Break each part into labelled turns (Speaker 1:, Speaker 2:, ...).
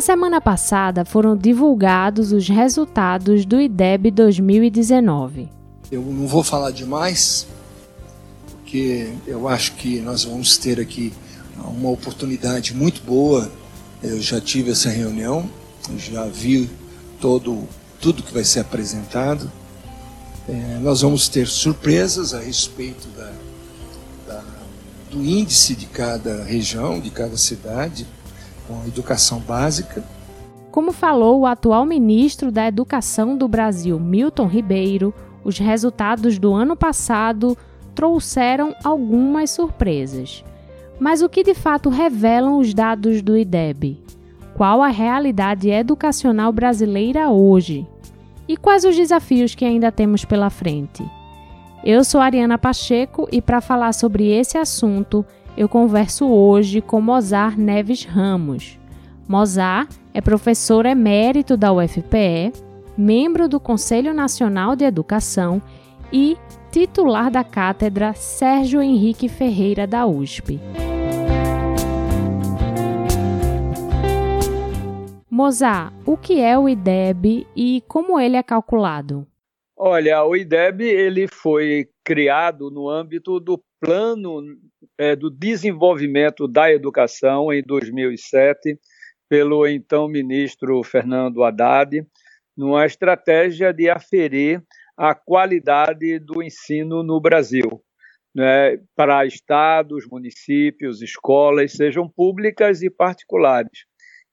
Speaker 1: Na semana passada foram divulgados os resultados do IDEB 2019.
Speaker 2: Eu não vou falar demais, porque eu acho que nós vamos ter aqui uma oportunidade muito boa. Eu já tive essa reunião, já vi todo tudo que vai ser apresentado. É, nós vamos ter surpresas a respeito da, da, do índice de cada região, de cada cidade, com educação básica.
Speaker 1: Como falou o atual ministro da Educação do Brasil, Milton Ribeiro, os resultados do ano passado trouxeram algumas surpresas. Mas o que de fato revelam os dados do IDEB? Qual a realidade educacional brasileira hoje? E quais os desafios que ainda temos pela frente? Eu sou Ariana Pacheco e para falar sobre esse assunto, eu converso hoje com Mozart Neves Ramos. Mozart é professor emérito da UFPE, membro do Conselho Nacional de Educação e titular da cátedra Sérgio Henrique Ferreira da USP. Mozart, o que é o IDEB e como ele é calculado?
Speaker 3: Olha, o IDEB ele foi criado no âmbito do Plano é, do Desenvolvimento da Educação em 2007 pelo então ministro Fernando Haddad, numa estratégia de aferir a qualidade do ensino no Brasil, né, para estados, municípios, escolas, sejam públicas e particulares.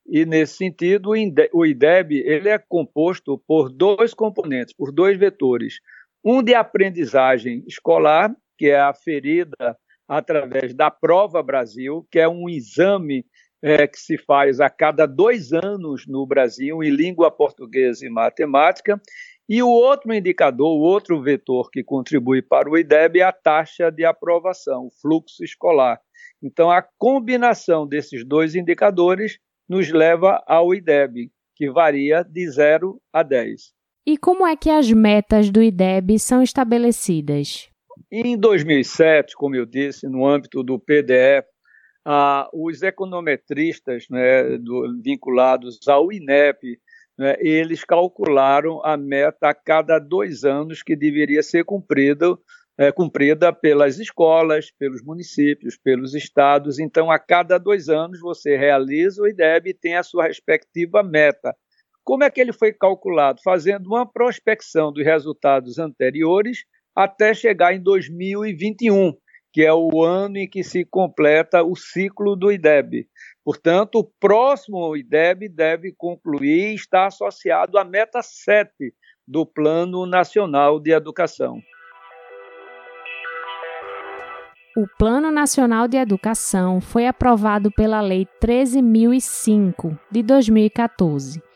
Speaker 3: E nesse sentido, o IDEB ele é composto por dois componentes, por dois vetores. Um de aprendizagem escolar, que é aferida através da Prova Brasil, que é um exame é, que se faz a cada dois anos no Brasil em língua portuguesa e matemática, e o outro indicador, o outro vetor que contribui para o IDEB é a taxa de aprovação, o fluxo escolar. Então, a combinação desses dois indicadores nos leva ao IDEB, que varia de 0 a 10.
Speaker 1: E como é que as metas do IDEB são estabelecidas?
Speaker 3: Em 2007, como eu disse, no âmbito do PDE, ah, os econometristas né, do, vinculados ao INEP né, eles calcularam a meta a cada dois anos que deveria ser cumprida, é, cumprida pelas escolas, pelos municípios, pelos estados. Então, a cada dois anos, você realiza o IDEB e tem a sua respectiva meta. Como é que ele foi calculado? Fazendo uma prospecção dos resultados anteriores até chegar em 2021, que é o ano em que se completa o ciclo do IDEB. Portanto, o próximo IDEB deve concluir e está associado à meta 7 do Plano Nacional de Educação.
Speaker 1: O Plano Nacional de Educação foi aprovado pela Lei 13.005 de 2014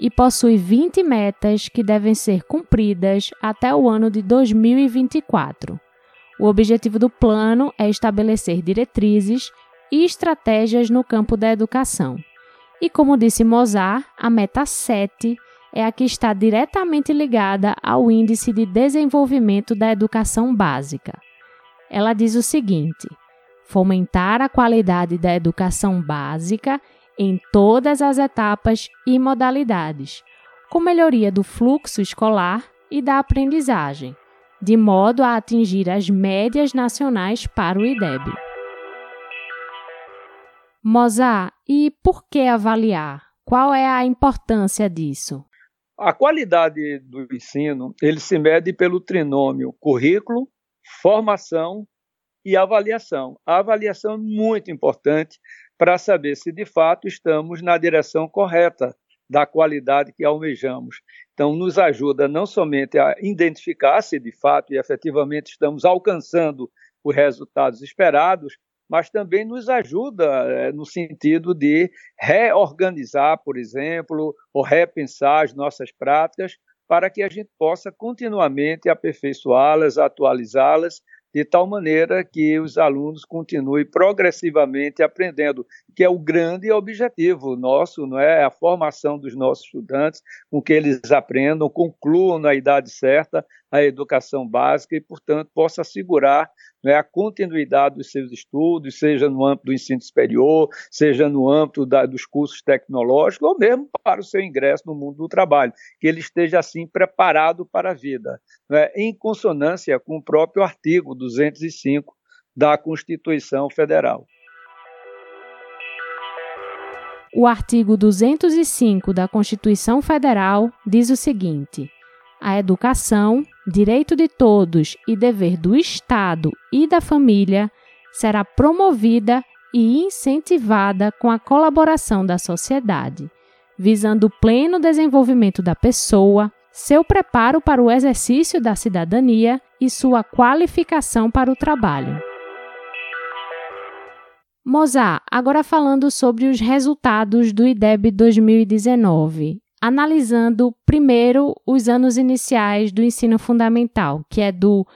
Speaker 1: e possui 20 metas que devem ser cumpridas até o ano de 2024. O objetivo do plano é estabelecer diretrizes e estratégias no campo da educação. E como disse Mozart, a meta 7 é a que está diretamente ligada ao Índice de Desenvolvimento da Educação Básica. Ela diz o seguinte: fomentar a qualidade da educação básica em todas as etapas e modalidades, com melhoria do fluxo escolar e da aprendizagem, de modo a atingir as médias nacionais para o IDEB. Mozart, e por que avaliar? Qual é a importância disso?
Speaker 3: A qualidade do ensino, ele se mede pelo trinômio currículo, formação e avaliação. A avaliação é muito importante para saber se de fato estamos na direção correta da qualidade que almejamos. Então, nos ajuda não somente a identificar se de fato e efetivamente estamos alcançando os resultados esperados, mas também nos ajuda é, no sentido de reorganizar, por exemplo, ou repensar as nossas práticas para que a gente possa continuamente aperfeiçoá-las, atualizá-las, de tal maneira que os alunos continuem progressivamente aprendendo, que é o grande objetivo nosso, não é? A formação dos nossos estudantes, com que eles aprendam, concluam na idade certa a educação básica e, portanto, possa assegurar né, a continuidade dos seus estudos, seja no âmbito do ensino superior, seja no âmbito da, dos cursos tecnológicos, ou mesmo para o seu ingresso no mundo do trabalho, que ele esteja assim preparado para a vida, né, em consonância com o próprio artigo 205 da Constituição Federal.
Speaker 1: O artigo 205 da Constituição Federal diz o seguinte: a educação, direito de todos e dever do Estado e da família, será promovida e incentivada com a colaboração da sociedade, visando o pleno desenvolvimento da pessoa, seu preparo para o exercício da cidadania e sua qualificação para o trabalho. Mozart, agora falando sobre os resultados do IDEB 2019 analisando primeiro os anos iniciais do ensino fundamental, que é do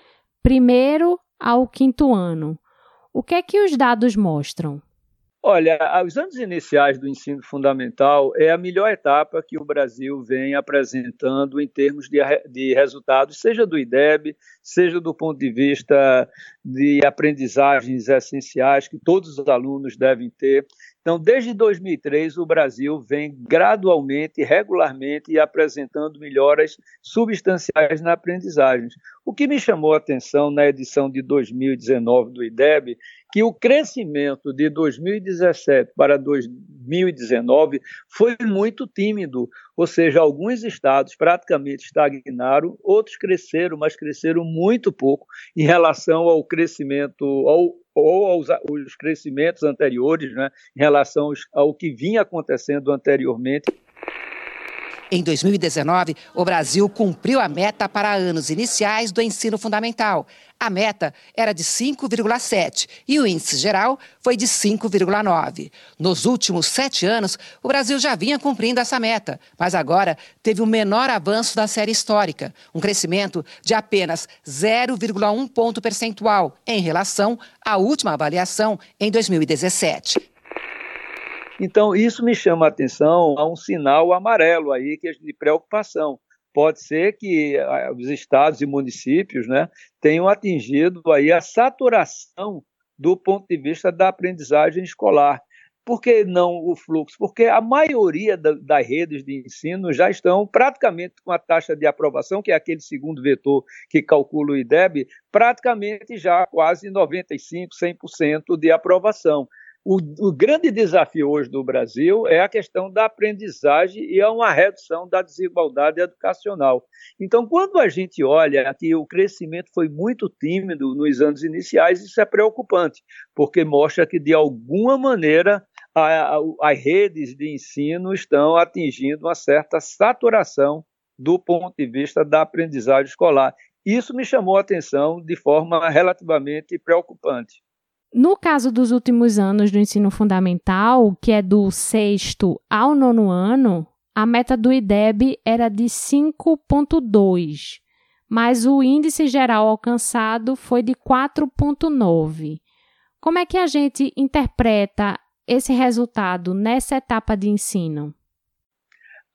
Speaker 1: primeiro ao quinto ano. O que é que os dados mostram?
Speaker 3: Olha, os anos iniciais do ensino fundamental é a melhor etapa que o Brasil vem apresentando em termos de, de resultados, seja do IDEB, seja do ponto de vista de aprendizagens essenciais que todos os alunos devem ter. Então, desde 2003, o Brasil vem gradualmente, regularmente apresentando melhoras substanciais na aprendizagem. O que me chamou a atenção na edição de 2019 do IDEB, que o crescimento de 2017 para 2019 foi muito tímido, ou seja, alguns estados praticamente estagnaram, outros cresceram, mas cresceram muito pouco em relação ao crescimento, ao ou aos, aos crescimentos anteriores, né, em relação ao que vinha acontecendo anteriormente.
Speaker 4: Em 2019, o Brasil cumpriu a meta para anos iniciais do ensino fundamental. A meta era de 5,7 e o índice geral foi de 5,9. Nos últimos sete anos, o Brasil já vinha cumprindo essa meta, mas agora teve o menor avanço da série histórica, um crescimento de apenas 0,1 ponto percentual em relação à última avaliação em 2017.
Speaker 3: Então, isso me chama a atenção a um sinal amarelo aí que é de preocupação. Pode ser que ah, os estados e municípios né, tenham atingido aí a saturação do ponto de vista da aprendizagem escolar. Por que não o fluxo? Porque a maioria da, das redes de ensino já estão praticamente com a taxa de aprovação, que é aquele segundo vetor que calcula o IDEB, praticamente já quase 95%, 100% de aprovação. O, o, grande desafio hoje do Brasil é a questão da aprendizagem e é uma redução da desigualdade educacional. Então, quando a gente olha que o crescimento foi muito tímido nos anos iniciais, isso é preocupante, porque mostra que, de alguma maneira, a, a, as redes de ensino estão atingindo uma certa saturação do ponto de vista da aprendizagem escolar. Isso me chamou a atenção de forma relativamente preocupante.
Speaker 1: No caso dos últimos anos do ensino fundamental, que é do sexto ao nono ano, a meta do IDEB era de 5,2, mas o índice geral alcançado foi de 4,9. Como é que a gente interpreta esse resultado nessa etapa de ensino?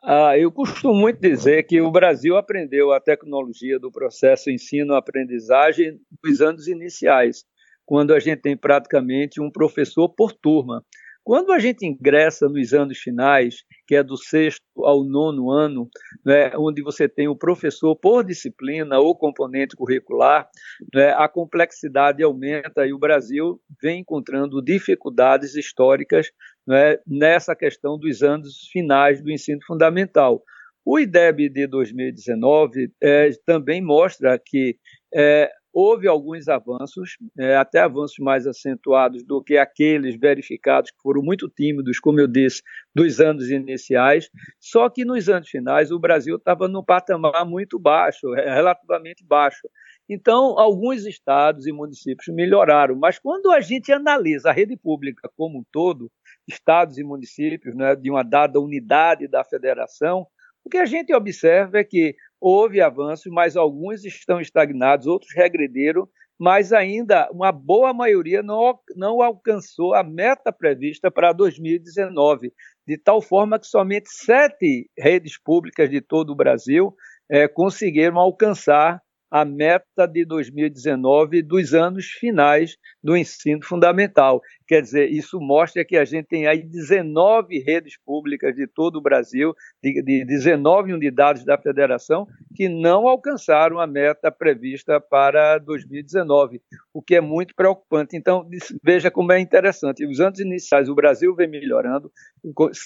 Speaker 3: Ah, eu costumo muito dizer que o Brasil aprendeu a tecnologia do processo ensino-aprendizagem nos anos iniciais quando a gente tem praticamente um professor por turma. Quando a gente ingressa nos anos finais, que é do sexto ao nono ano, né, onde você tem o professor por disciplina ou componente curricular, né, a complexidade aumenta e o Brasil vem encontrando dificuldades históricas né, nessa questão dos anos finais do ensino fundamental. O IDEB de 2019 é, também mostra que é, houve alguns avanços, é, até avanços mais acentuados do que aqueles verificados que foram muito tímidos, como eu disse, dos anos iniciais. Só que nos anos finais o Brasil estava num patamar muito baixo, é, relativamente baixo. Então, alguns estados e municípios melhoraram, mas quando a gente analisa a rede pública como um todo, estados e municípios, né, de uma dada unidade da federação, o que a gente observa é que houve avanços, mas alguns estão estagnados, outros regrediram mas ainda uma boa maioria não, não alcançou a meta prevista para 2019, de tal forma que somente sete redes públicas de todo o Brasil é, conseguiram alcançar a meta de 2019 dos anos finais do ensino fundamental. Quer dizer, isso mostra que a gente tem aí 19 redes públicas de todo o Brasil, de, de 19 unidades da federação, que não alcançaram a meta prevista para 2019, o que é muito preocupante. Então, veja como é interessante. Os anos iniciais, o Brasil vem melhorando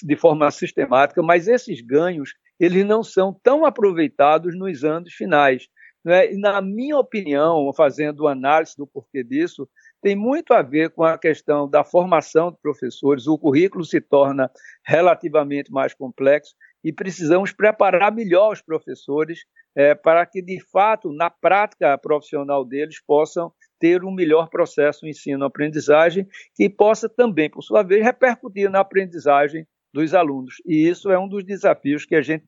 Speaker 3: de forma sistemática, mas esses ganhos eles não são tão aproveitados nos anos finais. Né? E, na minha opinião, fazendo análise do porquê disso, tem muito a ver com a questão da formação de professores. O currículo se torna relativamente mais complexo e precisamos preparar melhor os professores é, para que, de fato, na prática profissional deles, possam ter um melhor processo ensino-aprendizagem que possa também, por sua vez, repercutir na aprendizagem dos alunos. E isso é um dos desafios que a gente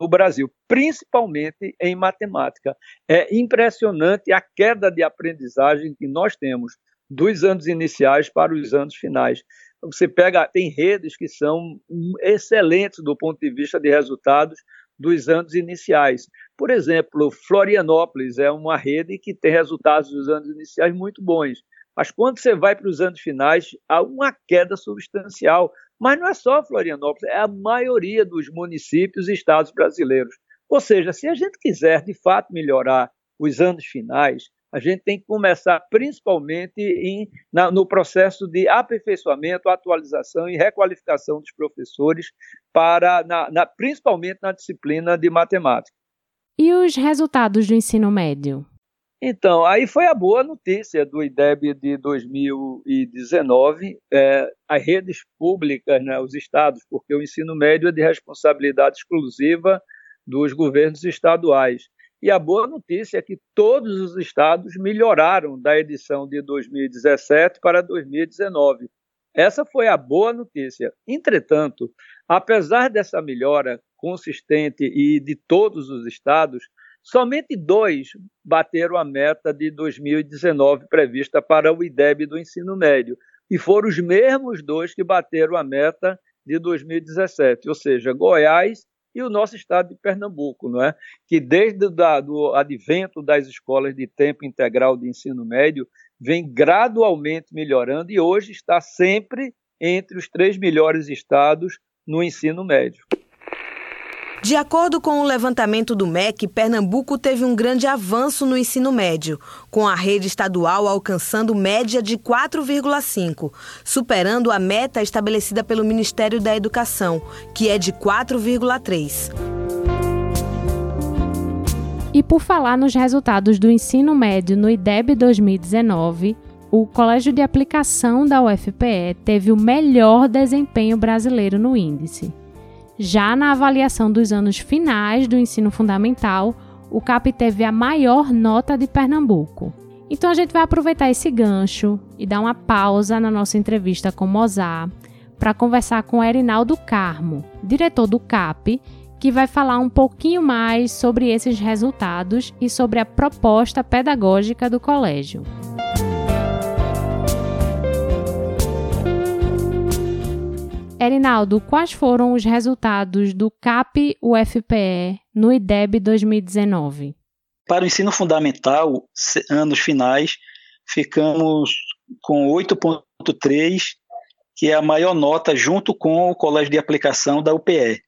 Speaker 3: no Brasil, principalmente em matemática. É impressionante a queda de aprendizagem que nós temos dos anos iniciais para os anos finais. Você pega, tem redes que são excelentes do ponto de vista de resultados dos anos iniciais. Por exemplo, Florianópolis é uma rede que tem resultados dos anos iniciais muito bons. Mas quando você vai para os anos finais, há uma queda substancial. Mas não é só Florianópolis, é a maioria dos municípios e estados brasileiros. Ou seja, se a gente quiser de fato melhorar os anos finais, a gente tem que começar principalmente em, na, no processo de aperfeiçoamento, atualização e requalificação dos professores, para, na, na, principalmente na disciplina de matemática.
Speaker 1: E os resultados do ensino médio?
Speaker 3: Então, aí foi a boa notícia do IDEB de 2019. É, as redes públicas, né, os estados, porque o ensino médio é de responsabilidade exclusiva dos governos estaduais. E a boa notícia é que todos os estados melhoraram da edição de 2017 para 2019. Essa foi a boa notícia. Entretanto, apesar dessa melhora consistente e de todos os estados, Somente dois bateram a meta de 2019 prevista para o IDEB do ensino médio, e foram os mesmos dois que bateram a meta de 2017, ou seja, Goiás e o nosso estado de Pernambuco, não é? que desde o advento das escolas de tempo integral de ensino médio vem gradualmente melhorando e hoje está sempre entre os três melhores estados no ensino médio.
Speaker 5: De acordo com o levantamento do MEC, Pernambuco teve um grande avanço no ensino médio, com a rede estadual alcançando média de 4,5, superando a meta estabelecida pelo Ministério da Educação, que é de 4,3.
Speaker 1: E por falar nos resultados do ensino médio no IDEB 2019, o Colégio de Aplicação da UFPE teve o melhor desempenho brasileiro no índice. Já na avaliação dos anos finais do ensino fundamental, o CAP teve a maior nota de Pernambuco. Então a gente vai aproveitar esse gancho e dar uma pausa na nossa entrevista com Mozart para conversar com Erinaldo Carmo, diretor do CAP, que vai falar um pouquinho mais sobre esses resultados e sobre a proposta pedagógica do colégio. Erinaldo, quais foram os resultados do CAP UFPE no IDEB 2019?
Speaker 6: Para o ensino fundamental, anos finais, ficamos com 8,3, que é a maior nota junto com o colégio de aplicação da UPE.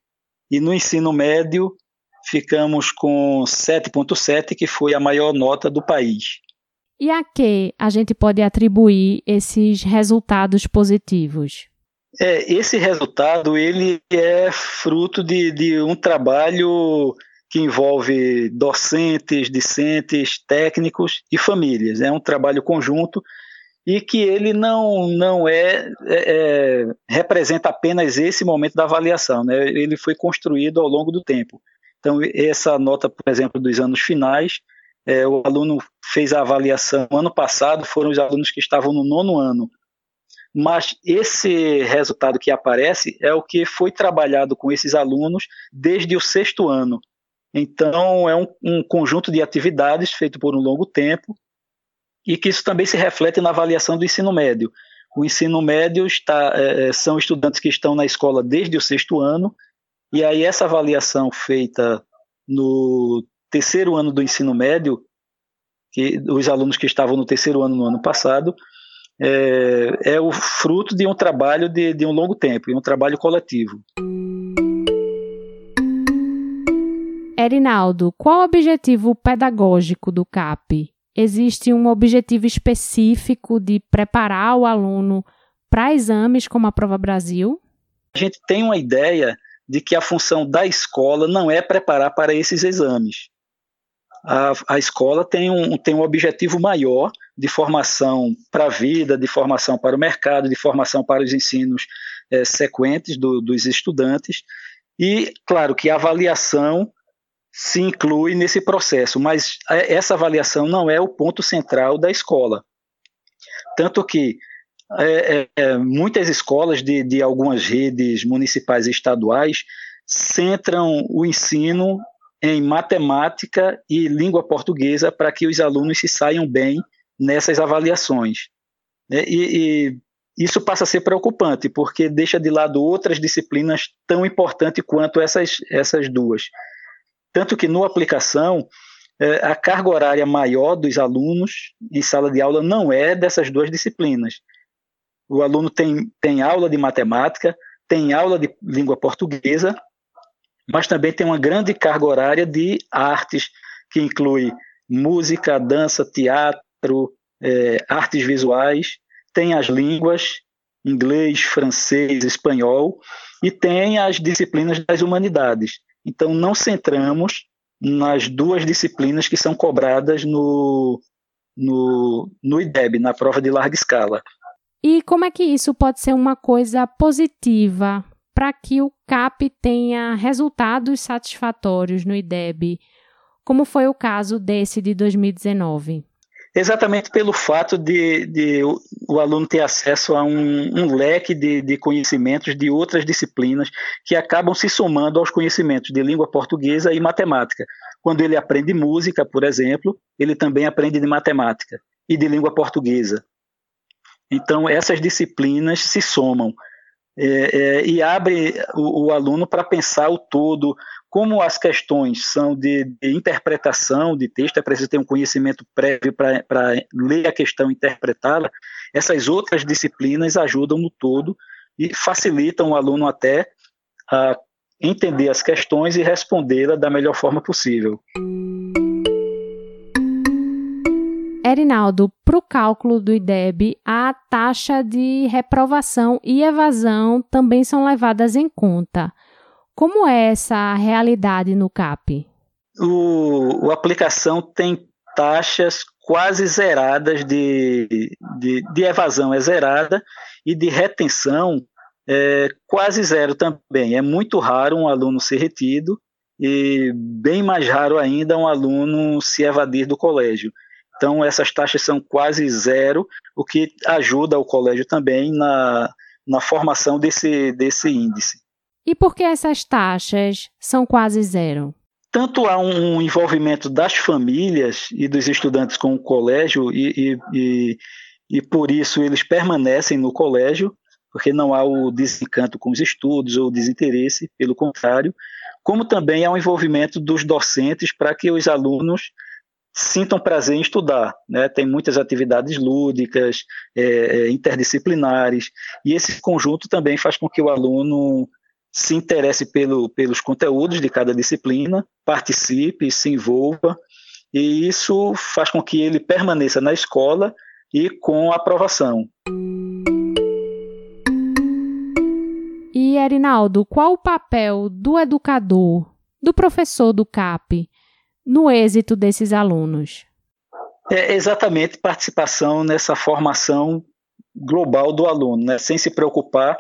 Speaker 6: E no ensino médio, ficamos com 7,7, que foi a maior nota do país.
Speaker 1: E a que a gente pode atribuir esses resultados positivos?
Speaker 6: É, esse resultado ele é fruto de, de um trabalho que envolve docentes, discentes, técnicos e famílias. É um trabalho conjunto e que ele não, não é, é, é, representa apenas esse momento da avaliação, né? ele foi construído ao longo do tempo. Então, essa nota, por exemplo, dos anos finais, é, o aluno fez a avaliação ano passado, foram os alunos que estavam no nono ano mas esse resultado que aparece é o que foi trabalhado com esses alunos desde o sexto ano. Então, é um, um conjunto de atividades feito por um longo tempo e que isso também se reflete na avaliação do ensino médio. O ensino médio está, é, é, são estudantes que estão na escola desde o sexto ano, e aí essa avaliação feita no terceiro ano do ensino médio, que os alunos que estavam no terceiro ano no ano passado, é, é o fruto de um trabalho de, de um longo tempo, de um trabalho coletivo.
Speaker 1: Erinaldo, qual o objetivo pedagógico do CAP? Existe um objetivo específico de preparar o aluno para exames como a Prova Brasil?
Speaker 6: A gente tem uma ideia de que a função da escola não é preparar para esses exames. A, a escola tem um, tem um objetivo maior de formação para a vida, de formação para o mercado, de formação para os ensinos é, sequentes do, dos estudantes. E, claro, que a avaliação se inclui nesse processo, mas essa avaliação não é o ponto central da escola. Tanto que é, é, muitas escolas de, de algumas redes municipais e estaduais centram o ensino em matemática e língua portuguesa para que os alunos se saiam bem nessas avaliações. Né? E, e, isso passa a ser preocupante, porque deixa de lado outras disciplinas tão importantes quanto essas, essas duas. Tanto que no aplicação, é, a carga horária maior dos alunos em sala de aula não é dessas duas disciplinas. O aluno tem, tem aula de matemática, tem aula de língua portuguesa, mas também tem uma grande carga horária de artes, que inclui música, dança, teatro, é, artes visuais, tem as línguas, inglês, francês, espanhol, e tem as disciplinas das humanidades. Então, não centramos nas duas disciplinas que são cobradas no, no, no IDEB, na prova de larga escala.
Speaker 1: E como é que isso pode ser uma coisa positiva para que o CAP tenha resultados satisfatórios no IDEB, como foi o caso desse de 2019?
Speaker 6: Exatamente pelo fato de, de o, aluno ter acesso a um, um leque de, de, conhecimentos de outras disciplinas que acabam se somando aos conhecimentos de língua portuguesa e matemática. Quando ele aprende música, por exemplo, ele também aprende de matemática e de língua portuguesa. Então, essas disciplinas se somam é, é, e abre o, o aluno para pensar o todo, como as questões são de, de, interpretação de texto, é preciso ter um conhecimento prévio para ler a questão e interpretá-la, essas outras disciplinas ajudam no todo e facilitam o aluno até a entender as questões e respondê-la da melhor forma possível.
Speaker 1: Erinaldo, para o cálculo do IDEB, a taxa de reprovação e evasão também são levadas em conta. Como é essa realidade no CAP?
Speaker 6: O, o aplicação tem taxas quase zeradas de, de, de, evasão é zerada e de retenção é quase zero também. É muito raro um aluno ser retido e bem mais raro ainda um aluno se evadir do colégio. Então, essas taxas são quase zero, o que ajuda o colégio também na, na formação desse, desse índice.
Speaker 1: E por que essas taxas são quase zero?
Speaker 6: Tanto há um envolvimento das famílias e dos estudantes com o colégio, e, e, e, e por isso eles permanecem no colégio, porque não há o desencanto com os estudos ou o desinteresse, pelo contrário, como também há um envolvimento dos docentes para que os alunos sintam prazer em estudar. Né? Tem muitas atividades lúdicas, é, é, interdisciplinares, e esse conjunto também faz com que o aluno se interesse pelo, pelos conteúdos de cada disciplina, participe, se envolva, e isso faz com que ele permaneça na escola e com aprovação.
Speaker 1: E, Erinaldo, qual o papel do educador, do professor do CAP, no êxito desses alunos?
Speaker 6: É exatamente participação nessa formação global do aluno, né? sem se preocupar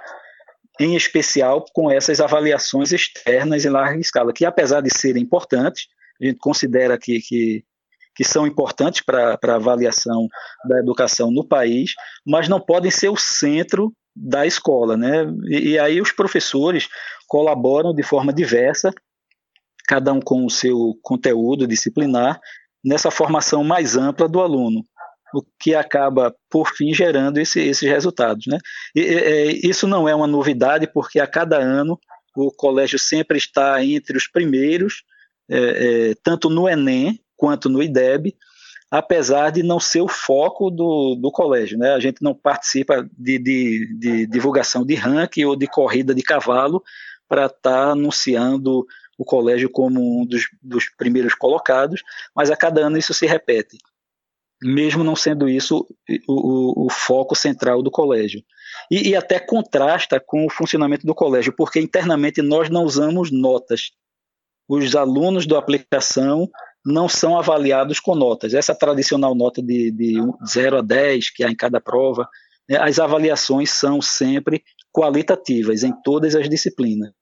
Speaker 6: em especial com essas avaliações externas em larga escala, que apesar de serem importantes, a gente considera que, que, que são importantes para a avaliação da educação no país, mas não podem ser o centro da escola. Né? E, e aí os professores colaboram de forma diversa cada um com o seu conteúdo disciplinar, nessa formação mais ampla do aluno. o que acaba, por fim, gerando esse, esses resultados. Né? E, e, isso não é uma novidade, porque a cada ano o colégio sempre está entre os primeiros, é, é, tanto no Enem quanto no IDEB, apesar de não ser o foco do, do colégio. Né? A gente não participa de, de, de divulgação de ranking ou de corrida de cavalo para estar tá anunciando o colégio como um dos, dos primeiros colocados, mas a cada ano isso se repete mesmo não sendo isso o, o, o foco central do colégio. E, e, até contrasta com o funcionamento do colégio, porque internamente nós não usamos notas. Os alunos da aplicação não são avaliados com notas. Essa tradicional nota de, de 0 a 10 que há em cada prova, né, as avaliações são sempre qualitativas em todas as disciplinas.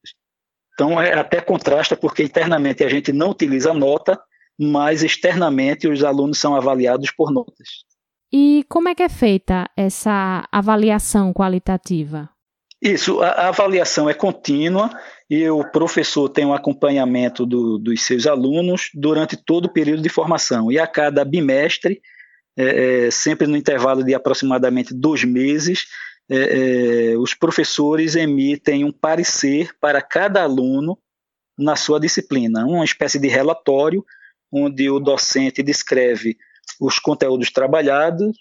Speaker 6: Então, é, até contrasta, porque internamente a gente não utiliza nota, mas externamente os alunos são avaliados por notas.
Speaker 1: E como é que é feita essa avaliação qualitativa?
Speaker 6: Isso, a, a avaliação é contínua e o professor tem um acompanhamento do, dos seus alunos durante todo o período de formação. E a cada bimestre, é, é, sempre no intervalo de aproximadamente dois meses, é, é os professores emitem um parecer para cada aluno na sua disciplina, uma espécie de relatório onde o docente descreve os conteúdos trabalhados,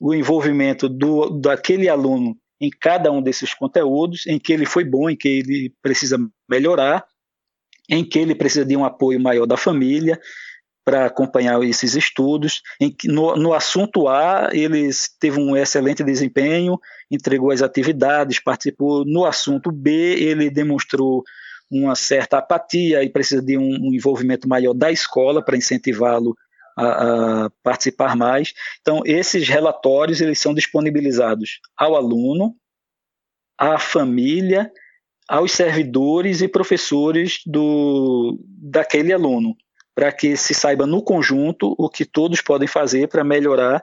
Speaker 6: o envolvimento do, daquele aluno em cada um desses conteúdos, em que ele foi bom, em que ele precisa melhorar, em que ele precisa de um apoio maior da família para acompanhar esses estudos. Em que, no, no assunto A, ele teve um excelente desempenho, entregou as atividades, participou. No assunto B, ele demonstrou uma certa apatia e precisa de um, um envolvimento maior da escola para incentivá-lo a, a, participar mais. Então, esses relatórios eles são disponibilizados ao aluno, à família, aos servidores e professores do, daquele aluno, para que se saiba no conjunto o que todos podem fazer para melhorar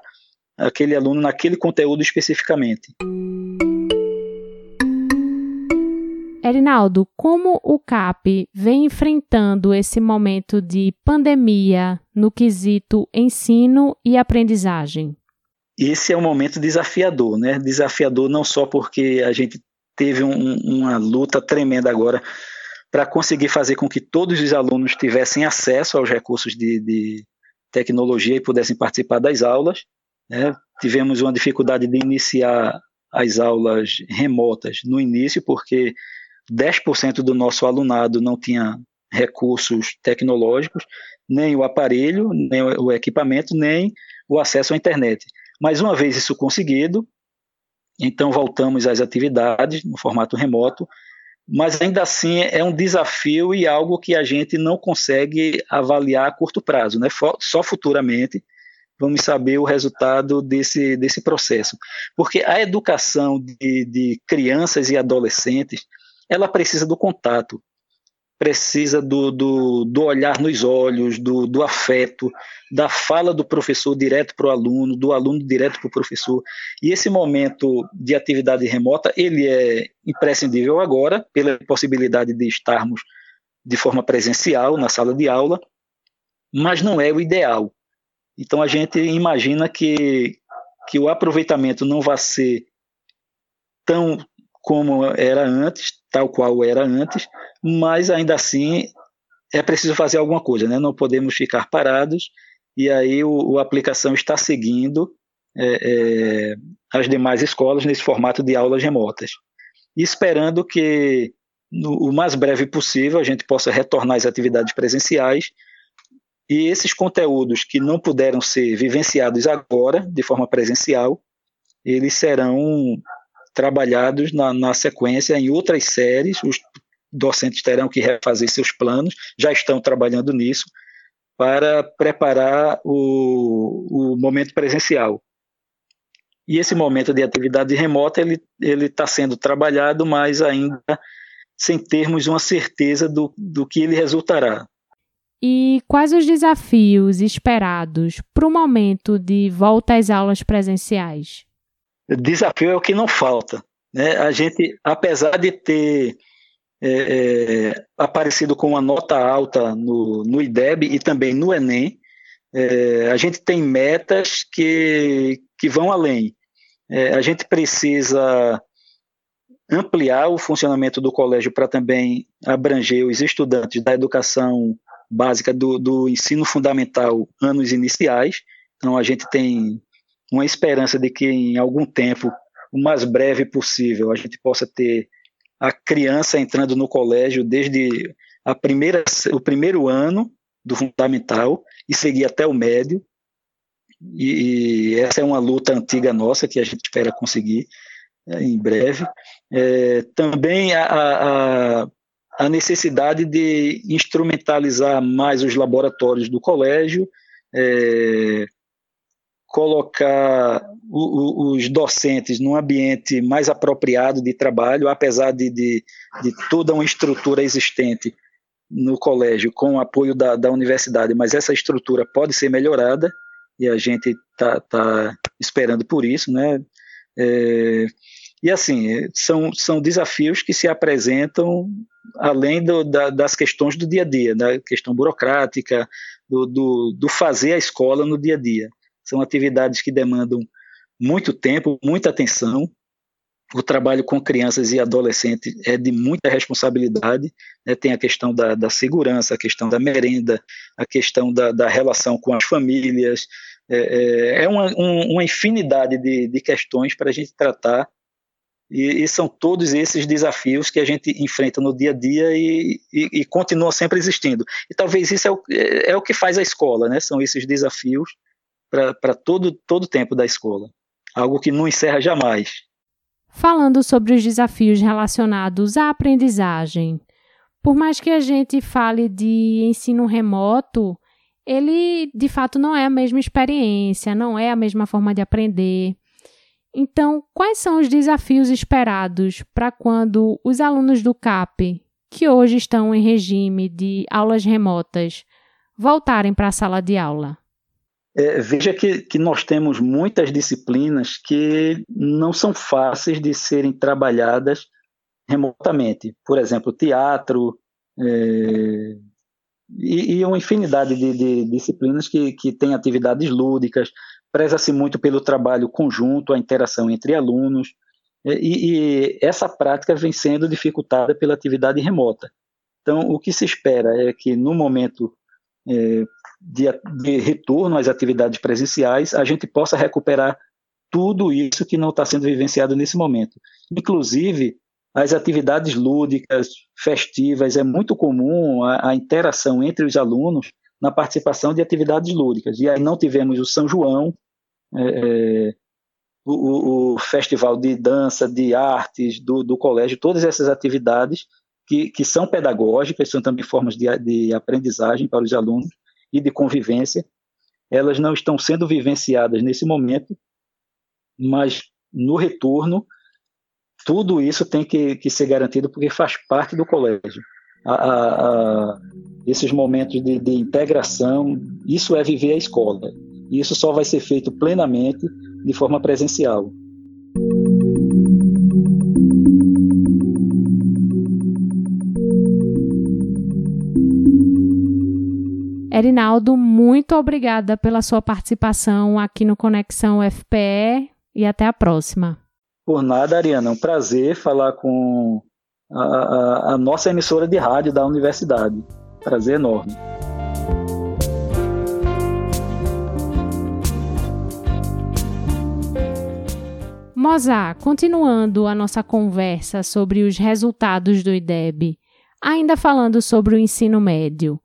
Speaker 6: aquele aluno naquele conteúdo especificamente.
Speaker 1: Erinaldo, como o CAP vem enfrentando esse momento de pandemia no quesito ensino e aprendizagem?
Speaker 6: Esse é um momento desafiador, né? Desafiador não só porque a gente teve um, uma luta tremenda agora para conseguir fazer com que todos os alunos tivessem acesso aos recursos de, de tecnologia e pudessem participar das aulas. Né? Tivemos uma dificuldade de iniciar as aulas remotas no início, porque 10% do nosso alunado não tinha recursos tecnológicos, nem o aparelho, nem o equipamento, nem o acesso à internet. Mas uma vez isso conseguido, então voltamos às atividades no formato remoto, mas ainda assim é um desafio e algo que a gente não consegue avaliar a curto prazo, né? Só futuramente vamos saber o resultado desse, desse processo. Porque a educação de, de crianças e adolescentes, ela precisa do contato, precisa do, do, do olhar nos olhos, do, do, afeto, da fala do professor direto para o aluno, do aluno direto para o professor. E esse momento de atividade remota, ele é imprescindível agora, pela possibilidade de estarmos de forma presencial na sala de aula, mas não é o ideal. Então a gente imagina que, que o aproveitamento não vai ser tão como era antes, tal qual era antes, mas ainda assim é preciso fazer alguma coisa, né? não podemos ficar parados, e aí o, a aplicação está seguindo é, é, as demais escolas nesse formato de aulas remotas. Esperando que no, o mais breve possível a gente possa retornar às atividades presenciais e esses conteúdos que não puderam ser vivenciados agora de forma presencial, eles serão trabalhados na, na sequência em outras séries. Os docentes terão que refazer seus planos, já estão trabalhando nisso, para preparar o, o momento presencial. E esse momento de atividade remota ele ele está sendo trabalhado, mas ainda sem termos uma certeza do, do que ele resultará.
Speaker 1: E quais os desafios esperados para o momento de volta às aulas presenciais?
Speaker 6: Desafio é o que não falta. Né? A gente, apesar de ter é, é, aparecido com uma nota alta no, no IDEB e também no Enem, É, a gente tem metas que, que vão além. É, a gente precisa ampliar o funcionamento do colégio para também abranger os estudantes da educação básica do, do ensino fundamental anos iniciais. Então, a gente tem uma esperança de que em algum tempo, o mais breve possível, a gente possa ter a criança entrando no colégio desde a primeira, o primeiro ano do fundamental e seguir até o médio. E, e essa é uma luta antiga nossa que a gente espera conseguir é, em breve. É, também a, a, a necessidade de instrumentalizar mais os laboratórios do colégio, é, colocar o, o, os docentes num ambiente mais apropriado de trabalho, apesar de, de, de, toda uma estrutura existente no colégio com o apoio da, da universidade, mas essa estrutura pode ser melhorada e a gente está tá esperando por isso, né? É, e assim, são, são desafios que se apresentam além do, da, das questões do dia a dia, da questão burocrática, do, do, do fazer a escola no dia a dia. São atividades que demandam muito tempo, muita atenção, o trabalho com crianças e adolescentes é de muita responsabilidade. Né? Tem a questão da, da, segurança, a questão da merenda, a questão da, da relação com as famílias. É, é, é uma, um, uma, infinidade de, de questões para a gente tratar e, e, são todos esses desafios que a gente enfrenta no dia a dia e, e, e continua sempre existindo. E talvez isso é o, é, é o que faz a escola, né? São esses desafios para todo todo tempo da escola. Algo que não encerra jamais.
Speaker 1: Falando sobre os desafios relacionados à aprendizagem, por mais que a gente fale de ensino remoto, ele de fato não é a mesma experiência, não é a mesma forma de aprender. Então, quais são os desafios esperados para quando os alunos do CAP, que hoje estão em regime de aulas remotas, voltarem para a sala de aula?
Speaker 6: É, veja que, que nós temos muitas disciplinas que não são fáceis de serem trabalhadas remotamente. Por exemplo, teatro é, e, e, uma infinidade de, de disciplinas que, que têm atividades lúdicas, preza-se muito pelo trabalho conjunto, a interação entre alunos, e, e, essa prática vem sendo dificultada pela atividade remota. Então, o que se espera é que no momento é, de, de, retorno às atividades presenciais, a gente possa recuperar tudo isso que não está sendo vivenciado nesse momento. Inclusive, as atividades lúdicas, festivas, é muito comum a, a interação entre os alunos na participação de atividades lúdicas. E aí não tivemos o São João, é, é, o, o, festival de dança, de artes do, do colégio, todas essas atividades que, que são pedagógicas, são também formas de, de aprendizagem para os alunos e de convivência, elas não estão sendo vivenciadas nesse momento, mas no retorno, tudo isso tem que, que ser garantido porque faz parte do colégio. A, a, a, esses momentos de, de integração, isso é viver a escola. E isso só vai ser feito plenamente de forma presencial.
Speaker 1: Erinaldo, muito obrigada pela sua participação aqui no Conexão FPE e até a próxima.
Speaker 6: Por nada, Ariana. É um prazer falar com a, a, a nossa emissora de rádio da universidade. Prazer enorme.
Speaker 1: Mozart, continuando a nossa conversa sobre os resultados do IDEB, ainda falando sobre o ensino médio,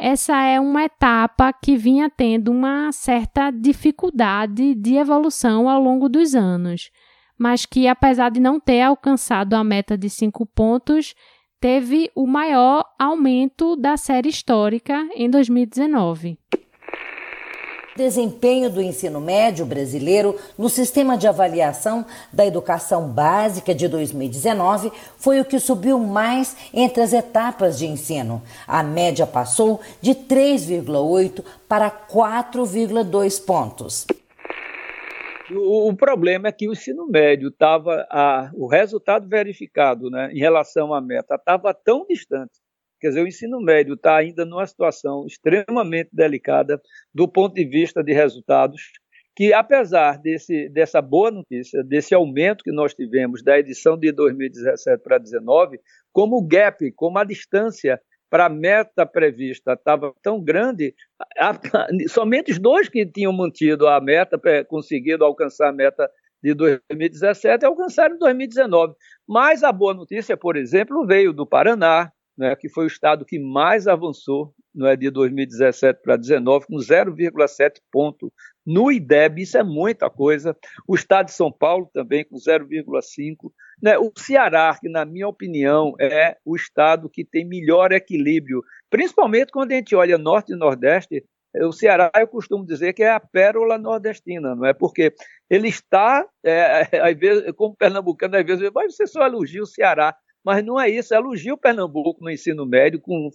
Speaker 1: essa é uma etapa que vinha tendo uma certa dificuldade de evolução ao longo dos anos, mas que, apesar de não ter alcançado a meta de cinco pontos, teve o maior aumento da série histórica em 2019
Speaker 7: desempenho do ensino médio brasileiro no sistema de avaliação da educação básica de 2019 foi o que subiu mais entre as etapas de ensino. A média passou de 3,8 para 4,2 pontos.
Speaker 3: O, problema é que o ensino médio estava, o resultado verificado né, em relação à meta estava tão distante Quer dizer, o ensino médio está ainda numa situação extremamente delicada do ponto de vista de resultados, que apesar desse, dessa boa notícia, desse aumento que nós tivemos da edição de 2017 para 2019, como o gap, como a distância para a meta prevista estava tão grande, somente os dois que tinham mantido a meta, conseguido alcançar a meta de 2017, alcançaram em 2019. Mas a boa notícia, por exemplo, veio do Paraná, né, que foi o estado que mais avançou é de 2017 para 2019, com 0,7 ponto no IDEB, isso é muita coisa. O estado de São Paulo também com 0,5. Né? O Ceará, que na minha opinião é o estado que tem melhor equilíbrio, principalmente quando a gente olha norte e nordeste, o Ceará, eu costumo dizer que é a pérola nordestina, não é? Porque ele está, é, às vezes, como pernambucano, às vezes, mas você só elogia o Ceará mas não é isso. Elogio Pernambuco no ensino médio com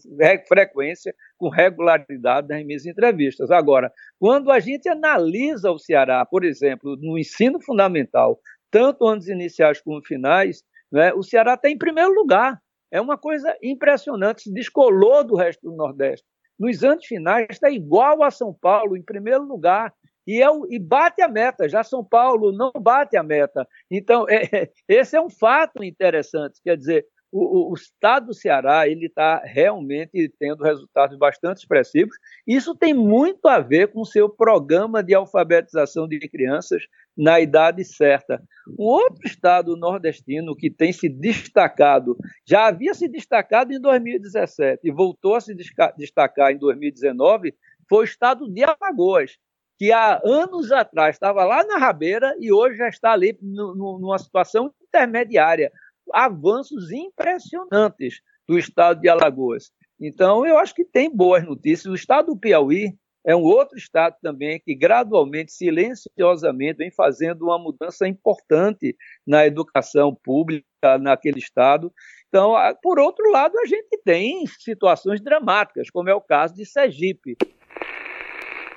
Speaker 3: frequência, com regularidade nas minhas entrevistas. Agora, quando a gente analisa o Ceará, por exemplo, no ensino fundamental, tanto anos iniciais como finais, né, o Ceará está em primeiro lugar. É uma coisa impressionante, se descolou do resto do Nordeste. Nos anos finais está igual a São Paulo, em primeiro lugar e, é, e bate a meta. Já São Paulo não bate a meta. Então, é, esse é um fato interessante. Quer dizer, o, o, estado do Ceará ele está realmente tendo resultados bastante expressivos. Isso tem muito a ver com o seu programa de alfabetização de crianças na idade certa. Um outro estado nordestino que tem se destacado, já havia se destacado em 2017 e voltou a se destacar em 2019, foi o estado de Alagoas que há anos atrás estava lá na rabeira e hoje já está ali numa situação intermediária. Avanços impressionantes do estado de Alagoas. Então, eu acho que tem boas notícias. O estado do Piauí é um outro estado também que gradualmente, silenciosamente, vem fazendo uma mudança importante na educação pública naquele estado. Então, por outro lado, a gente tem situações dramáticas, como é o caso de Sergipe.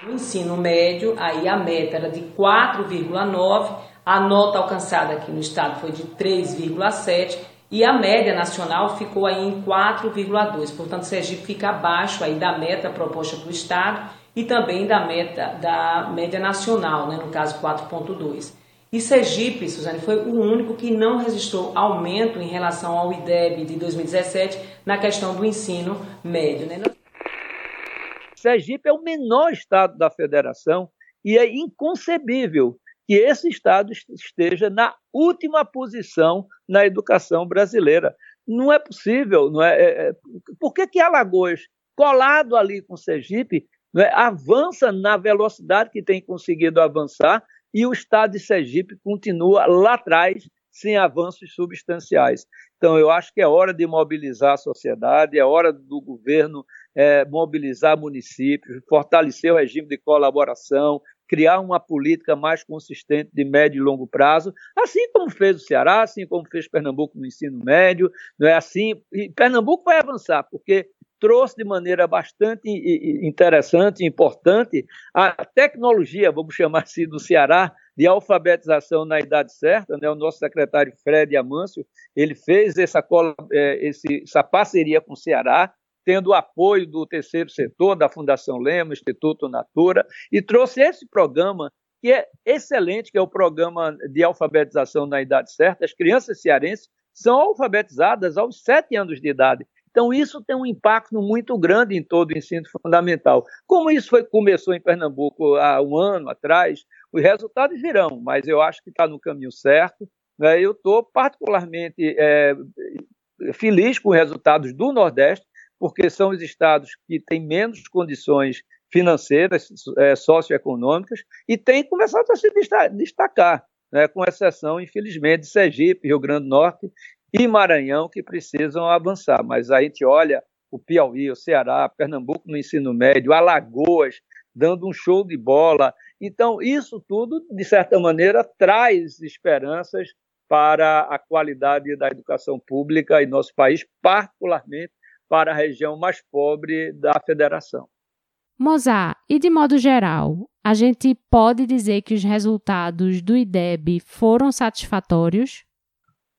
Speaker 8: No ensino médio, aí a meta era de 4,9, a nota alcançada aqui no estado foi de 3,7 e a média nacional ficou aí em 4,2. Portanto, Sergipe fica abaixo aí da meta proposta para o estado e também da meta da média nacional, né, no caso 4,2. E Sergipe, Suzane, foi o único que não registrou aumento em relação ao IDEB de 2017 na questão do ensino médio. Né?
Speaker 3: Sergipe é o menor estado da federação e é inconcebível que esse estado esteja na última posição na educação brasileira. Não é possível, não é? é, é por que, que Alagoas, colado ali com Sergipe, é, avança na velocidade que tem conseguido avançar e o estado de Sergipe continua lá atrás, sem avanços substanciais? Então, eu acho que é hora de mobilizar a sociedade, é hora do governo é, mobilizar municípios, fortalecer o regime de colaboração, criar uma política mais consistente de médio e longo prazo, assim como fez o Ceará, assim como fez Pernambuco no ensino médio, não é assim? E Pernambuco vai avançar, porque trouxe de maneira bastante interessante e importante a tecnologia, vamos chamar assim, do Ceará, de alfabetização na idade certa, né? o nosso secretário Fred Amâncio, ele fez essa, é, essa parceria com o Ceará, tendo o apoio do terceiro setor, da Fundação Lema, Instituto Natura, e trouxe esse programa que é excelente, que é o programa de alfabetização na idade certa. As crianças cearenses são alfabetizadas aos sete anos de idade. Então, isso tem um impacto muito grande em todo o ensino fundamental. Como isso foi, começou em Pernambuco há um ano atrás, os resultados virão, mas eu acho que está no caminho certo. Né? Eu estou particularmente é, feliz com os resultados do Nordeste, porque são os estados que têm menos condições financeiras, é, socioeconômicas, e têm começado a se destacar, né? com exceção, infelizmente, de Sergipe, Rio Grande do Norte e Maranhão, que precisam avançar. Mas a gente olha o Piauí, o Ceará, Pernambuco no ensino médio, Alagoas, dando um show de bola, então, isso tudo, de certa maneira, traz esperanças para a qualidade da educação pública em nosso país, particularmente para a região mais pobre da federação.
Speaker 1: Mozart, e de modo geral, a gente pode dizer que os resultados do IDEB foram satisfatórios?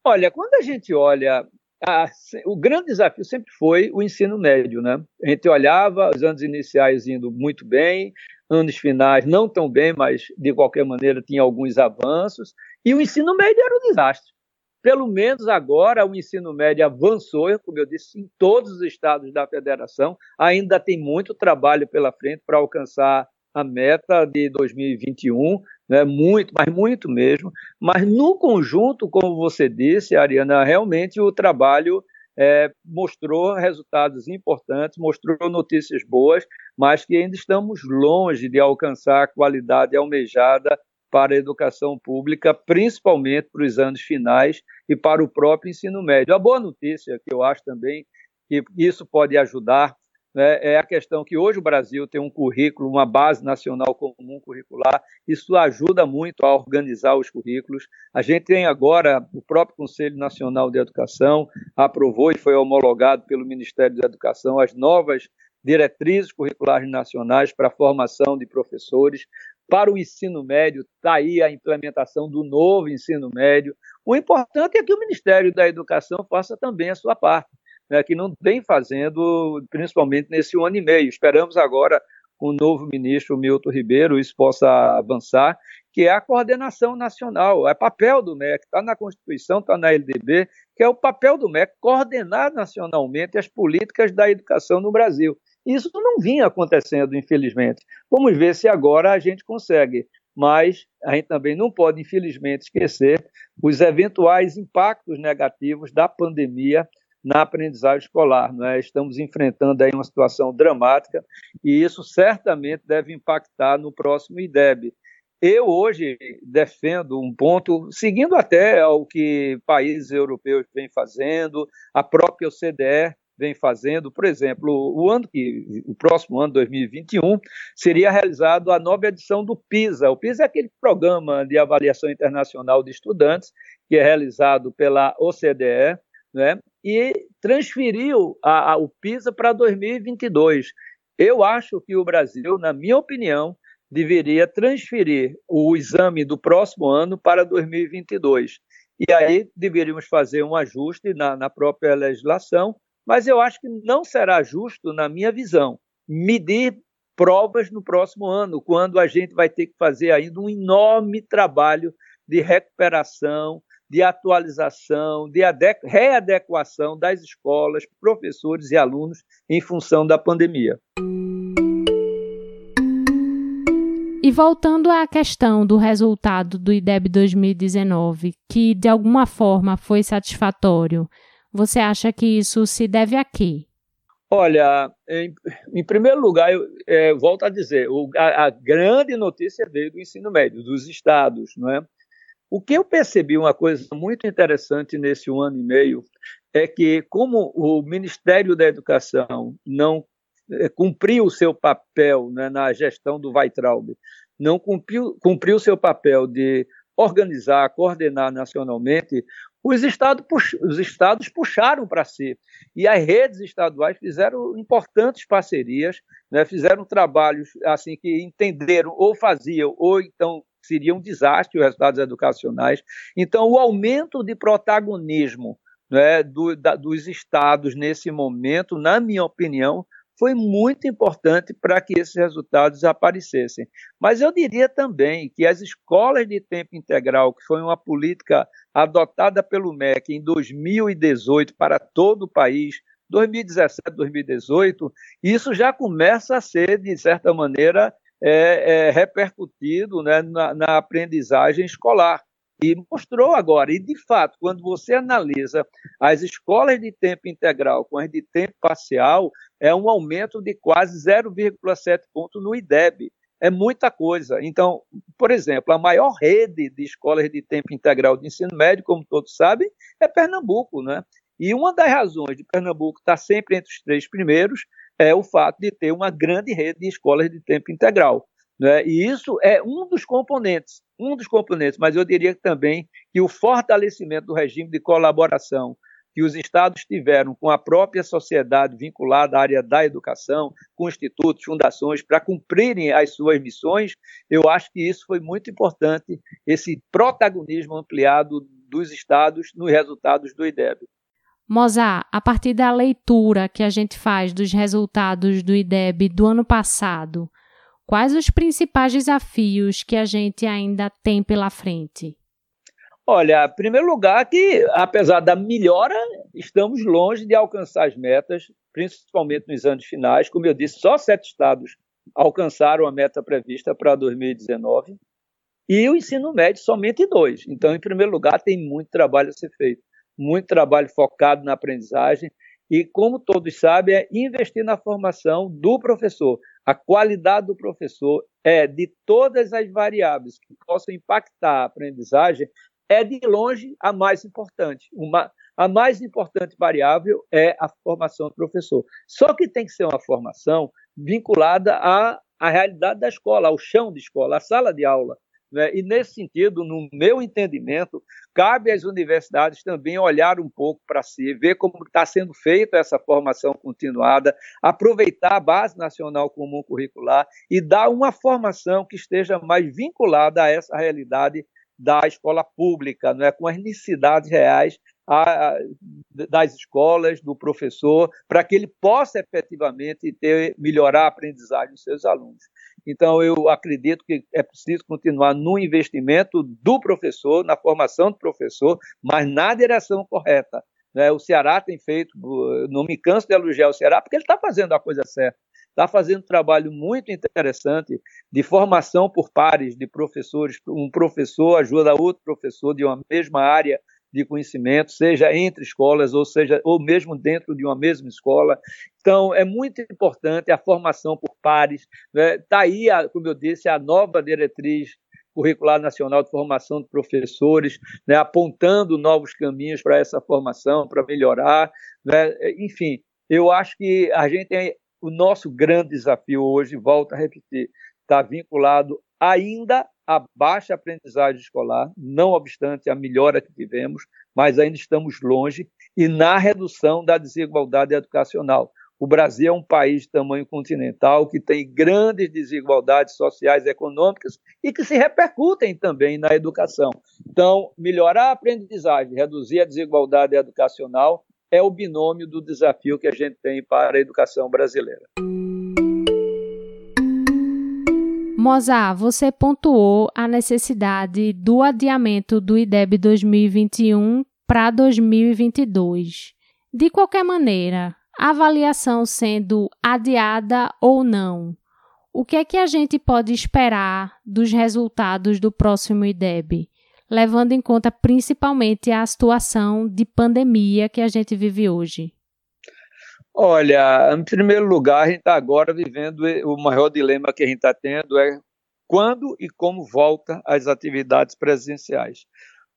Speaker 3: Olha, quando a gente olha a, o grande desafio sempre foi o ensino médio, né? A gente olhava os anos iniciais indo muito bem, anos finais não tão bem, mas de qualquer maneira tinha alguns avanços, e o ensino médio era um desastre. Pelo menos agora o ensino médio avançou, como eu disse, em todos os estados da federação. Ainda tem muito trabalho pela frente para alcançar a meta de 2021, né? muito, mas muito mesmo. Mas no conjunto, como você disse, Ariana, realmente o trabalho é, mostrou resultados importantes, mostrou notícias boas, mas que ainda estamos longe de alcançar a qualidade almejada para a educação pública, principalmente para os anos finais e para o próprio ensino médio. A boa notícia, que eu acho também que isso pode ajudar né, é a questão que hoje o Brasil tem um currículo, uma base nacional comum curricular, isso ajuda muito a organizar os currículos. A gente tem agora o próprio Conselho Nacional de Educação, aprovou e foi homologado pelo Ministério da Educação as novas diretrizes curriculares nacionais para a formação de professores. Para o ensino médio, está aí a implementação do novo ensino médio. O importante é que o Ministério da Educação faça também a sua parte né, que não vem fazendo, principalmente nesse ano e meio. Esperamos agora, com o novo ministro Milton Ribeiro, isso possa avançar, que é a coordenação nacional. É papel do MEC, está na Constituição, está na LDB, que é o papel do MEC coordenar nacionalmente as políticas da educação no Brasil. Isso não vinha acontecendo, infelizmente. Vamos ver se agora a gente consegue mas a gente também não pode, infelizmente, esquecer os eventuais impactos negativos da pandemia na aprendizagem escolar. É? Estamos enfrentando aí uma situação dramática e isso certamente deve impactar no próximo IDEB. Eu hoje defendo um ponto, seguindo até ao que países europeus vêm fazendo, a própria OCDE vem fazendo, por exemplo, o ano que o próximo ano 2021 seria realizado a nova edição do PISA. O PISA é aquele programa de avaliação internacional de estudantes que é realizado pela OCDE, né? e transferiu a, a, o PISA para 2022. Eu acho que o Brasil, na minha opinião, deveria transferir o exame do próximo ano para 2022. E aí deveríamos fazer um ajuste na, na própria legislação, mas eu acho que não será justo, na minha visão, medir provas no próximo ano, quando a gente vai ter que fazer ainda um enorme trabalho de recuperação, de atualização, de readequação das escolas, professores e alunos em função da pandemia.
Speaker 1: E voltando à questão do resultado do IDEB 2019, que de alguma forma foi satisfatório, você acha que isso se deve a quê?
Speaker 3: Olha, em, em primeiro lugar, eu é, volto a dizer, o, a, a, grande notícia veio do ensino médio, dos estados, não é? O que eu percebi, uma coisa muito interessante nesse um ano e meio, é que, como o Ministério da Educação não é, cumpriu o seu papel né, na gestão do Weitraub, não cumpriu, cumpriu o seu papel de organizar, coordenar nacionalmente, os estados, os estados puxaram para si. E as redes estaduais fizeram importantes parcerias, né, fizeram trabalhos assim que entenderam ou faziam, ou então seria um desastre os resultados educacionais. Então, o aumento de protagonismo né, do, da, dos estados nesse momento, na minha opinião, foi muito importante para que esses resultados aparecessem. Mas eu diria também que as escolas de tempo integral, que foi uma política adotada pelo MEC em 2018 para todo o país, 2017, 2018, isso já começa a ser, de certa maneira, é, é, repercutido né, na, na aprendizagem escolar. E mostrou agora, e de fato, quando você analisa as escolas de tempo integral com as de tempo parcial, é um aumento de quase 0,7 ponto no IDEB. É muita coisa. Então, por exemplo, a maior rede de escolas de tempo integral de ensino médio, como todos sabem, é Pernambuco. Né? E uma das razões de Pernambuco estar sempre entre os três primeiros é o fato de ter uma grande rede de escolas de tempo integral. Né? E isso é um dos componentes, um dos componentes, mas eu diria também que o fortalecimento do regime de colaboração que os estados tiveram com a própria sociedade vinculada à área da educação, com institutos, fundações, para cumprirem as suas missões, eu acho que isso foi muito importante, esse protagonismo ampliado dos estados nos resultados do IDEB.
Speaker 1: Mozart, a partir da leitura que a gente faz dos resultados do IDEB do ano passado, quais os principais desafios que a gente ainda tem pela frente?
Speaker 3: Olha, em primeiro lugar que, apesar da melhora, estamos longe de alcançar as metas, principalmente nos anos finais. Como eu disse, só sete estados alcançaram a meta prevista para 2019 e o ensino médio somente dois. Então, em primeiro lugar, tem muito trabalho a ser feito muito trabalho focado na aprendizagem e, como todos sabem, é investir na formação do professor. A qualidade do professor é de todas as variáveis que possam impactar a aprendizagem, é de longe a mais importante. Uma, a mais importante variável é a formação do professor. Só que tem que ser uma formação vinculada à, à realidade da escola, ao chão de escola, à sala de aula. Né? E, nesse sentido, no meu entendimento, cabe às universidades também olhar um pouco para si, ver como está sendo feita essa formação continuada, aproveitar a Base Nacional Comum Curricular e dar uma formação que esteja mais vinculada a essa realidade da escola pública, não é? com as necessidades reais a, a, das escolas, do professor, para que ele possa efetivamente ter, melhorar a aprendizagem dos seus alunos. Então, eu acredito que é preciso continuar no investimento do professor, na formação do professor, mas na direção correta. Né? O Ceará tem feito, não me canso de elogiar o Ceará, porque ele está fazendo a coisa certa. Está fazendo um trabalho muito interessante de formação por pares de professores. Um professor ajuda outro professor de uma mesma área de conhecimento, seja entre escolas ou seja ou mesmo dentro de uma mesma escola. Então é muito importante a formação por pares. Está né? Aí, a, como eu disse, a nova diretriz curricular nacional de formação de professores, né? apontando novos caminhos para essa formação, para melhorar. Né? Enfim, eu acho que a gente tem o nosso grande desafio hoje, volto a repetir, está vinculado ainda a baixa aprendizagem escolar, não obstante a melhora que tivemos, mas ainda estamos longe, e na redução da desigualdade educacional. O Brasil é um país de tamanho continental que tem grandes desigualdades sociais e econômicas e que se repercutem também na educação. Então, melhorar a aprendizagem, reduzir a desigualdade educacional é o binômio do desafio que a gente tem para a educação brasileira.
Speaker 1: Mozart, você pontuou a necessidade do adiamento do IDEB 2021 para 2022. De qualquer maneira, a avaliação sendo adiada ou não, o que é que a gente pode esperar dos resultados do próximo IDEB, levando em conta principalmente a situação de pandemia que a gente vive hoje?
Speaker 3: Olha, em primeiro lugar, a gente está agora vivendo o maior dilema que a gente está tendo é quando e como volta às atividades presenciais.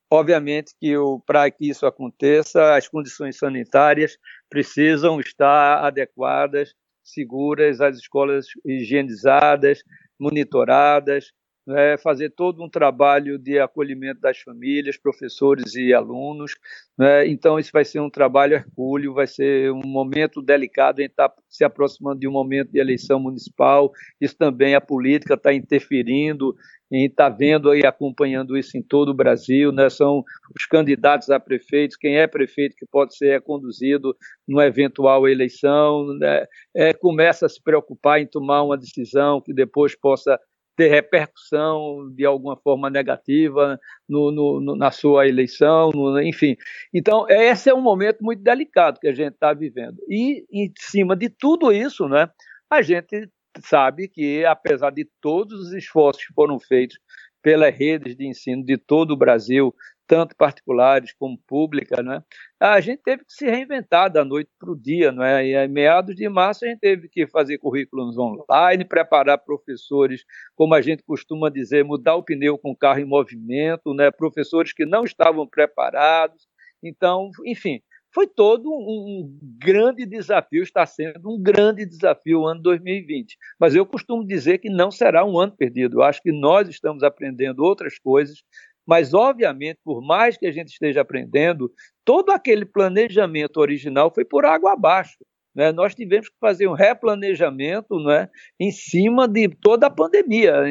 Speaker 3: Obviamente que para que isso aconteça, as condições sanitárias precisam estar adequadas, seguras, as escolas higienizadas, monitoradas, né, fazer todo um trabalho de acolhimento das famílias, professores e alunos. Né, então, isso vai ser um trabalho hercúleo, vai ser um momento delicado, a gente está se aproximando de um momento de eleição municipal, isso também a política está interferindo, gente está vendo e acompanhando isso em todo o Brasil, né, são os candidatos a prefeitos, quem é prefeito que pode ser conduzido numa eventual eleição, né, é, começa a se preocupar em tomar uma decisão que depois possa ter repercussão de alguma forma negativa no, no, na sua eleição, no, enfim. Então, esse é um momento muito delicado que a gente está vivendo. E, em cima de tudo isso, né, a gente sabe que, apesar de todos os esforços que foram feitos pelas redes de ensino de todo o Brasil, tanto particulares como públicas, né? a gente teve que se reinventar da noite para o dia. Né? E em meados de março a gente teve que fazer currículos online, preparar professores, como a gente costuma dizer, mudar o pneu com o carro em movimento, né? professores que não estavam preparados. Então, enfim, foi todo um grande desafio, está sendo um grande desafio o ano 2020. Mas eu costumo dizer que não será um ano perdido. Eu acho que nós estamos aprendendo outras coisas, mas, obviamente, por mais que a gente esteja aprendendo, todo aquele planejamento original foi por água abaixo. né, nós tivemos que fazer um replanejamento né, em cima de toda a pandemia,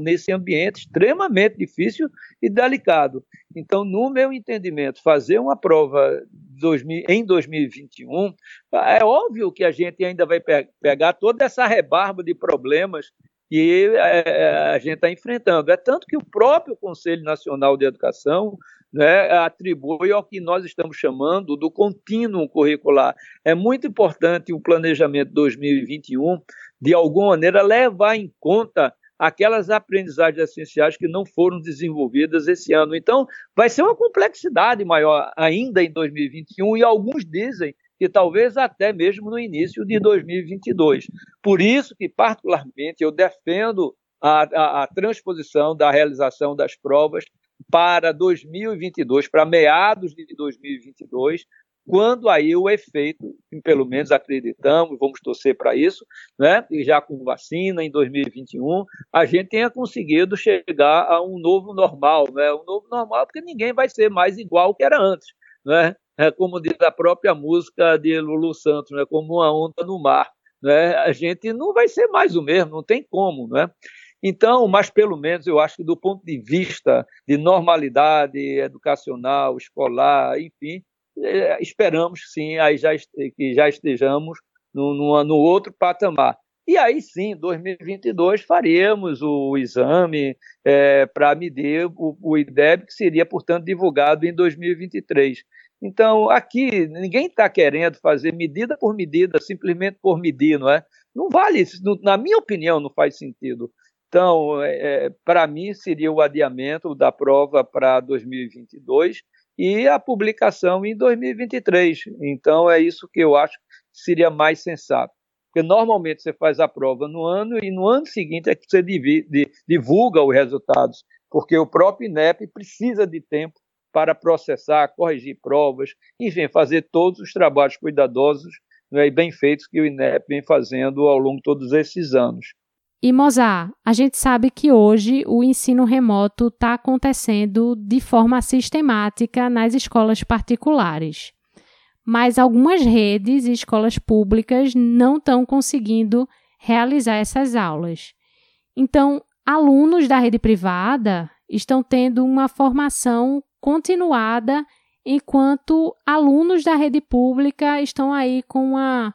Speaker 3: nesse ambiente extremamente difícil e delicado. Então, no meu entendimento, fazer uma prova em 2021, é óbvio que a gente ainda vai pegar toda essa rebarba de problemas que é, é, a gente está enfrentando. É tanto que o próprio Conselho Nacional de Educação né, atribui ao que nós estamos chamando do contínuo curricular. É muito importante o planejamento 2021, de alguma maneira, levar em conta aquelas aprendizagens essenciais que não foram desenvolvidas esse ano. Então, vai ser uma complexidade maior ainda em 2021, e alguns dizem que talvez até mesmo no início de 2022. Por isso que, particularmente, eu defendo a, a, a transposição da realização das provas para 2022, para meados de 2022, quando aí o efeito, pelo menos acreditamos, vamos torcer para isso, né? E já com vacina em 2021, a gente tenha conseguido chegar a um novo normal, né? Um novo normal, porque ninguém vai ser mais igual que era antes, né? É como diz a própria música de Lulu Santos, né? Como uma onda no mar, né? A gente não vai ser mais o mesmo, não tem como, né? Então, mas pelo menos eu acho que do ponto de vista de normalidade educacional, escolar, enfim, é, esperamos sim aí já, que já estejamos no, no, no outro patamar. E aí sim, 2022 faremos o exame é, para medir o, o IDEB, que seria, portanto, divulgado em 2023. Então, aqui, ninguém está querendo fazer medida por medida, simplesmente por medir, não é? Não vale, na minha opinião, não faz sentido. Então, é, é para mim, seria o adiamento da prova para 2022 e a publicação em 2023. Então, é isso que eu acho que seria mais sensato. Porque normalmente você faz a prova no ano e no ano seguinte é que você divulga os resultados, porque o próprio INEP precisa de tempo para processar, corrigir provas, enfim, fazer todos os trabalhos cuidadosos né, e bem feitos que o INEP vem fazendo ao longo de todos esses anos.
Speaker 1: E Mozart, a gente sabe que hoje o ensino remoto está acontecendo de forma sistemática nas escolas particulares. Mas algumas redes e escolas públicas não estão conseguindo realizar essas aulas. Então, alunos da rede privada estão tendo uma formação continuada, enquanto alunos da rede pública estão aí com uma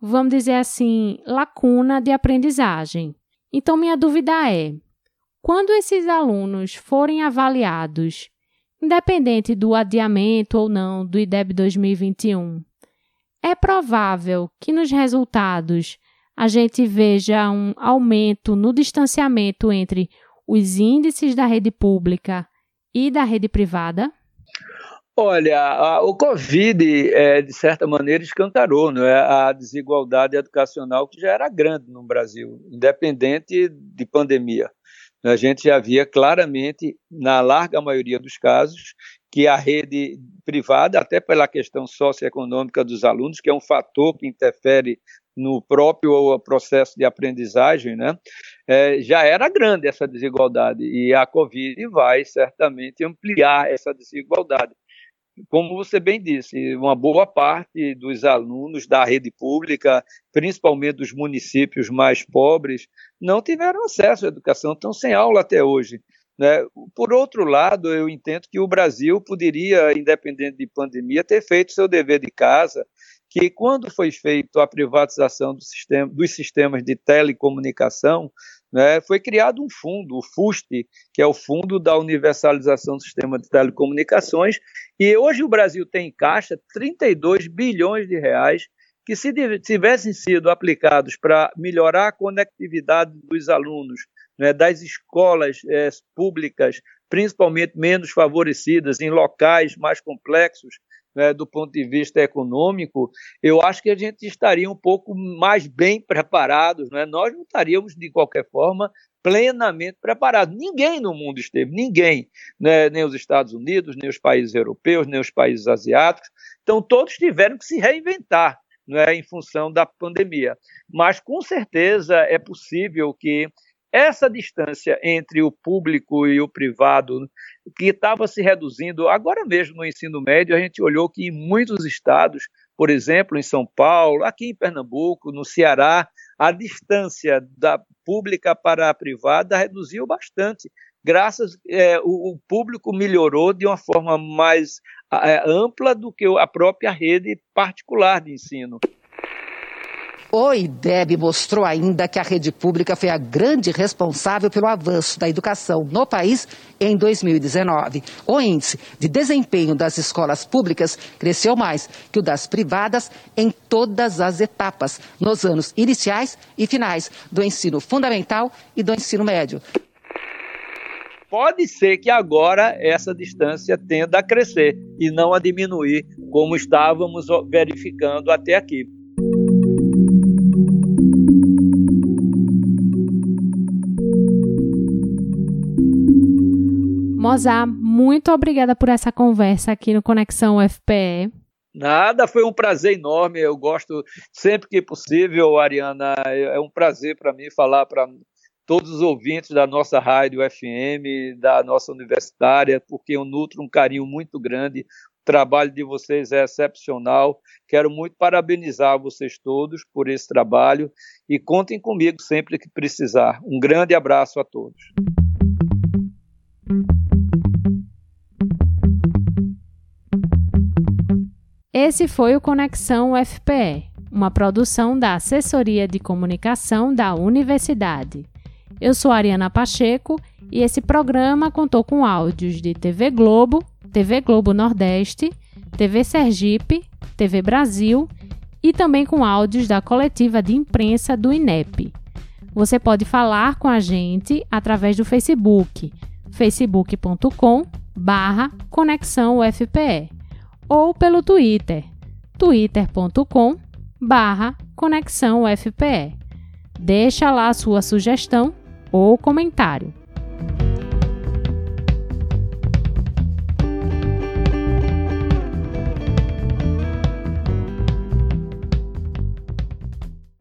Speaker 1: vamos dizer assim, lacuna de aprendizagem. Então, minha dúvida é: quando esses alunos forem avaliados, independente do adiamento ou não do IDEB 2021, é provável que nos resultados a gente veja um aumento no distanciamento entre os índices da rede pública e da rede privada?
Speaker 3: Olha, a, o Covid, é, de certa maneira, escancarou é, a desigualdade educacional que já era grande no Brasil, independente de pandemia. A gente já via claramente, na larga maioria dos casos, que a rede privada, até pela questão socioeconômica dos alunos, que é um fator que interfere no próprio processo de aprendizagem, né, é, já era grande essa desigualdade e a Covid vai certamente ampliar essa desigualdade como você bem disse, uma boa parte dos alunos da rede pública, principalmente dos municípios mais pobres, não tiveram acesso à educação, estão sem aula até hoje. Né? Por outro lado, eu entendo que o Brasil poderia, independente de pandemia, ter feito seu dever de casa, que quando foi feita a privatização do sistema, dos sistemas de telecomunicação, né, foi criado um fundo, o FUST, que é o Fundo da Universalização do Sistema de Telecomunicações, e hoje o Brasil tem em caixa 32 bilhões de reais que se tivessem sido aplicados para melhorar a conectividade dos alunos, né, das escolas é, públicas, principalmente menos favorecidas, em locais mais complexos, né, do ponto de vista econômico, eu acho que a gente estaria um pouco mais bem preparados. Né? Nós não estaríamos, de qualquer forma, plenamente preparados. Ninguém no mundo esteve, ninguém, né? nem os Estados Unidos, nem os países europeus, nem os países asiáticos. Então, todos tiveram que se reinventar né, em função da pandemia. Mas, com certeza, é possível que essa distância entre o público e o privado, que estava se reduzindo, agora mesmo no ensino médio, a gente olhou que em muitos estados, por exemplo, em São Paulo, aqui em Pernambuco, no Ceará, a distância da pública para a privada reduziu bastante. Graças, é, o, o, público melhorou de uma forma mais é, ampla do que a própria rede particular de ensino.
Speaker 4: O IDEB mostrou ainda que a rede pública foi a grande responsável pelo avanço da educação no país em 2019. O índice de desempenho das escolas públicas cresceu mais que o das privadas em todas as etapas, nos anos iniciais e finais do ensino fundamental e do ensino médio.
Speaker 3: Pode ser que agora essa distância tenda a crescer e não a diminuir, como estávamos verificando até aqui.
Speaker 1: Mozart, muito obrigada por essa conversa aqui no Conexão UFPE.
Speaker 3: Nada, foi um prazer enorme. Eu gosto sempre que possível, Ariana. É um prazer para mim falar para todos os ouvintes da nossa rádio FM, da nossa universitária, porque eu nutro um carinho muito grande. O trabalho de vocês é excepcional. Quero muito parabenizar vocês todos por esse trabalho e contem comigo sempre que precisar. Um grande abraço a todos.
Speaker 1: Esse foi o Conexão UFPE, uma produção da Assessoria de Comunicação da Universidade. Eu sou Ariana Pacheco e esse programa contou com áudios de TV Globo, TV Globo Nordeste, TV Sergipe, TV Brasil e também com áudios da coletiva de imprensa do INEP. Você pode falar com a gente através do Facebook, facebook.com barra Conexão UFPE ou pelo Twitter, twitter.com barra Conexão UFPE. Deixa lá sua sugestão ou comentário.